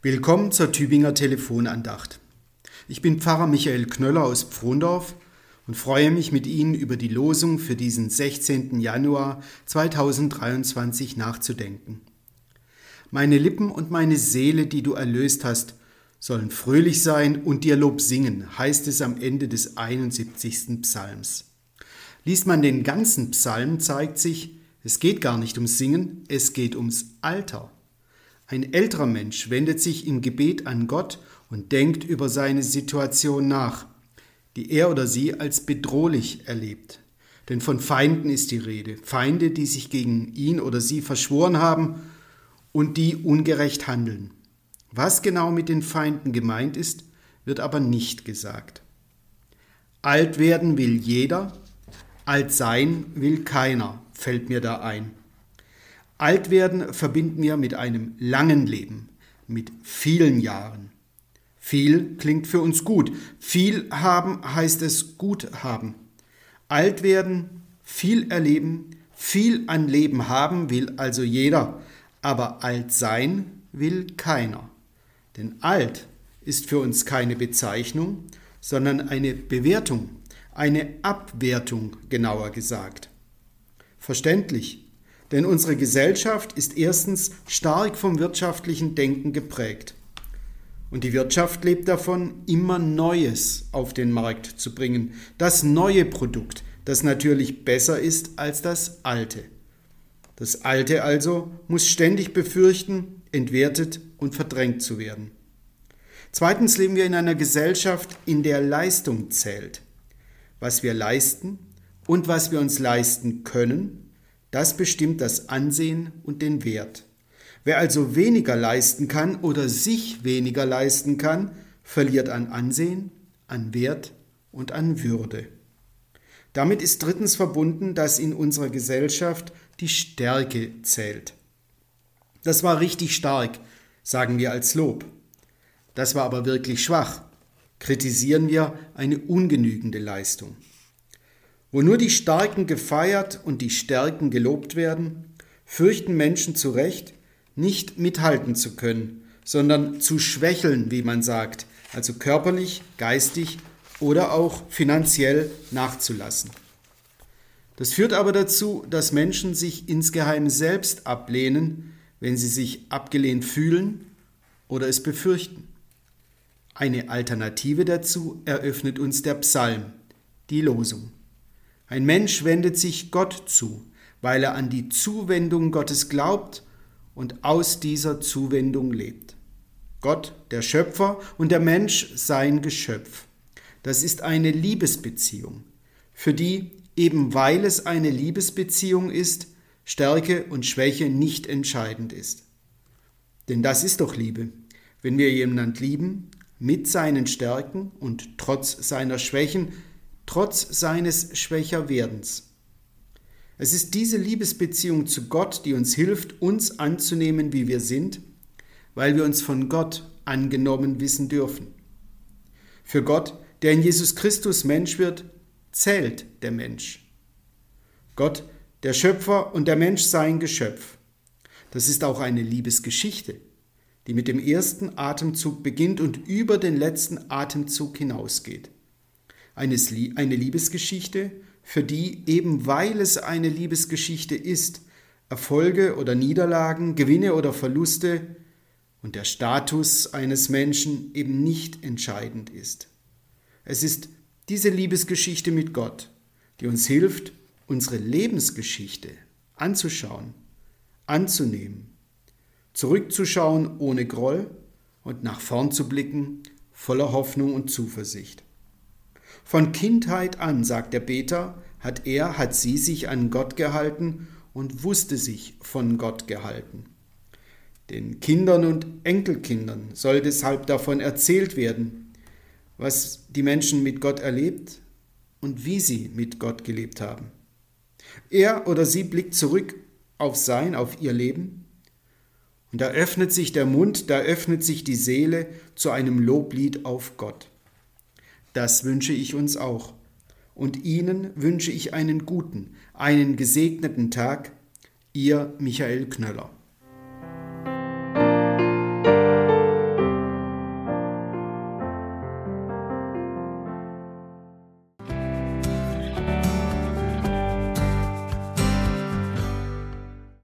Willkommen zur Tübinger Telefonandacht. Ich bin Pfarrer Michael Knöller aus Pfrondorf und freue mich mit Ihnen über die Losung für diesen 16. Januar 2023 nachzudenken. Meine Lippen und meine Seele, die du erlöst hast, sollen fröhlich sein und dir Lob singen, heißt es am Ende des 71. Psalms. Liest man den ganzen Psalm, zeigt sich, es geht gar nicht ums Singen, es geht ums Alter. Ein älterer Mensch wendet sich im Gebet an Gott und denkt über seine Situation nach, die er oder sie als bedrohlich erlebt. Denn von Feinden ist die Rede, Feinde, die sich gegen ihn oder sie verschworen haben und die ungerecht handeln. Was genau mit den Feinden gemeint ist, wird aber nicht gesagt. Alt werden will jeder, alt sein will keiner, fällt mir da ein. Alt werden verbinden wir mit einem langen Leben, mit vielen Jahren. Viel klingt für uns gut. Viel haben heißt es gut haben. Alt werden, viel erleben, viel an Leben haben will also jeder, aber alt sein will keiner. Denn alt ist für uns keine Bezeichnung, sondern eine Bewertung, eine Abwertung genauer gesagt. Verständlich, denn unsere Gesellschaft ist erstens stark vom wirtschaftlichen Denken geprägt. Und die Wirtschaft lebt davon, immer Neues auf den Markt zu bringen. Das neue Produkt, das natürlich besser ist als das alte. Das alte also muss ständig befürchten, entwertet und verdrängt zu werden. Zweitens leben wir in einer Gesellschaft, in der Leistung zählt. Was wir leisten und was wir uns leisten können, das bestimmt das Ansehen und den Wert. Wer also weniger leisten kann oder sich weniger leisten kann, verliert an Ansehen, an Wert und an Würde. Damit ist drittens verbunden, dass in unserer Gesellschaft die Stärke zählt. Das war richtig stark, sagen wir als Lob. Das war aber wirklich schwach, kritisieren wir eine ungenügende Leistung. Wo nur die Starken gefeiert und die Stärken gelobt werden, fürchten Menschen zu Recht, nicht mithalten zu können, sondern zu schwächeln, wie man sagt, also körperlich, geistig oder auch finanziell nachzulassen. Das führt aber dazu, dass Menschen sich insgeheim selbst ablehnen, wenn sie sich abgelehnt fühlen oder es befürchten. Eine Alternative dazu eröffnet uns der Psalm, die Losung. Ein Mensch wendet sich Gott zu, weil er an die Zuwendung Gottes glaubt und aus dieser Zuwendung lebt. Gott, der Schöpfer und der Mensch sein Geschöpf. Das ist eine Liebesbeziehung, für die, eben weil es eine Liebesbeziehung ist, Stärke und Schwäche nicht entscheidend ist. Denn das ist doch Liebe, wenn wir jemanden lieben, mit seinen Stärken und trotz seiner Schwächen trotz seines Schwächerwerdens. Es ist diese Liebesbeziehung zu Gott, die uns hilft, uns anzunehmen, wie wir sind, weil wir uns von Gott angenommen wissen dürfen. Für Gott, der in Jesus Christus Mensch wird, zählt der Mensch. Gott, der Schöpfer und der Mensch sein Geschöpf. Das ist auch eine Liebesgeschichte, die mit dem ersten Atemzug beginnt und über den letzten Atemzug hinausgeht eine Liebesgeschichte, für die, eben weil es eine Liebesgeschichte ist, Erfolge oder Niederlagen, Gewinne oder Verluste und der Status eines Menschen eben nicht entscheidend ist. Es ist diese Liebesgeschichte mit Gott, die uns hilft, unsere Lebensgeschichte anzuschauen, anzunehmen, zurückzuschauen ohne Groll und nach vorn zu blicken voller Hoffnung und Zuversicht. Von Kindheit an, sagt der Beter, hat er, hat sie sich an Gott gehalten und wusste sich von Gott gehalten. Den Kindern und Enkelkindern soll deshalb davon erzählt werden, was die Menschen mit Gott erlebt und wie sie mit Gott gelebt haben. Er oder sie blickt zurück auf sein, auf ihr Leben, und da öffnet sich der Mund, da öffnet sich die Seele zu einem Loblied auf Gott. Das wünsche ich uns auch. Und Ihnen wünsche ich einen guten, einen gesegneten Tag. Ihr Michael Knöller.